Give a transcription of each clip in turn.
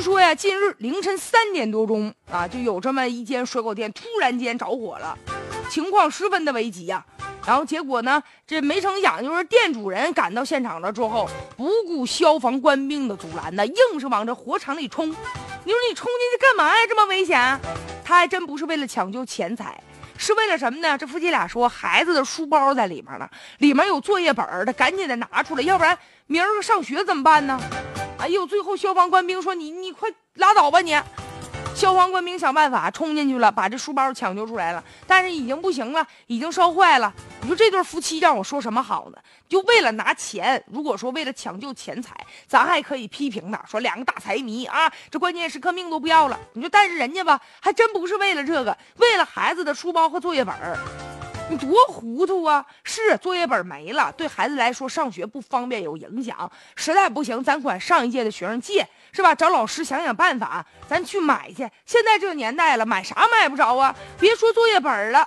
说呀，近日凌晨三点多钟啊，就有这么一间水果店突然间着火了，情况十分的危急呀。然后结果呢，这没成想就是店主人赶到现场了之后，不顾消防官兵的阻拦呢，硬是往这火场里冲。你说你冲进去干嘛呀？这么危险？他还真不是为了抢救钱财，是为了什么呢？这夫妻俩说孩子的书包在里面呢，里面有作业本他赶紧得拿出来，要不然明儿上学怎么办呢？哎呦，最后消防官兵说：“你快拉倒吧你！”消防官兵想办法冲进去了，把这书包抢救出来了，但是已经不行了，已经烧坏了。你说这对夫妻让我说什么好呢？就为了拿钱，如果说为了抢救钱财，咱还可以批评他，说两个大财迷啊，这关键时刻命都不要了。你说，但是人家吧，还真不是为了这个，为了孩子的书包和作业本儿。你多糊涂啊！是作业本没了，对孩子来说上学不方便，有影响。实在不行，咱管上一届的学生借，是吧？找老师想想办法，咱去买去。现在这个年代了，买啥买不着啊？别说作业本了，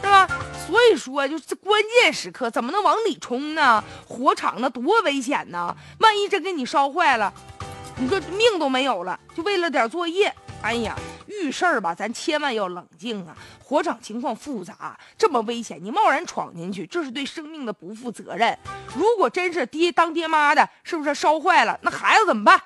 是吧？所以说，就是关键时刻怎么能往里冲呢？火场那多危险呢！万一真给你烧坏了，你说命都没有了，就为了点作业。哎呀，遇事儿吧，咱千万要冷静啊！火场情况复杂，这么危险，你贸然闯进去，这是对生命的不负责任。如果真是爹当爹妈的，是不是烧坏了，那孩子怎么办？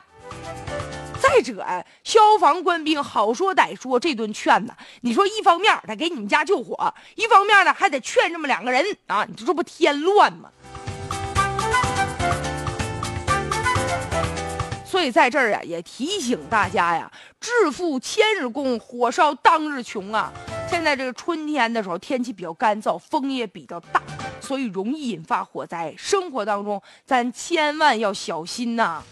再者，消防官兵好说歹说这顿劝呢，你说一方面得给你们家救火，一方面呢还得劝这么两个人啊，你说这不添乱吗？所以在这儿啊，也提醒大家呀，致富千日功，火烧当日穷啊！现在这个春天的时候，天气比较干燥，风也比较大，所以容易引发火灾。生活当中，咱千万要小心呐。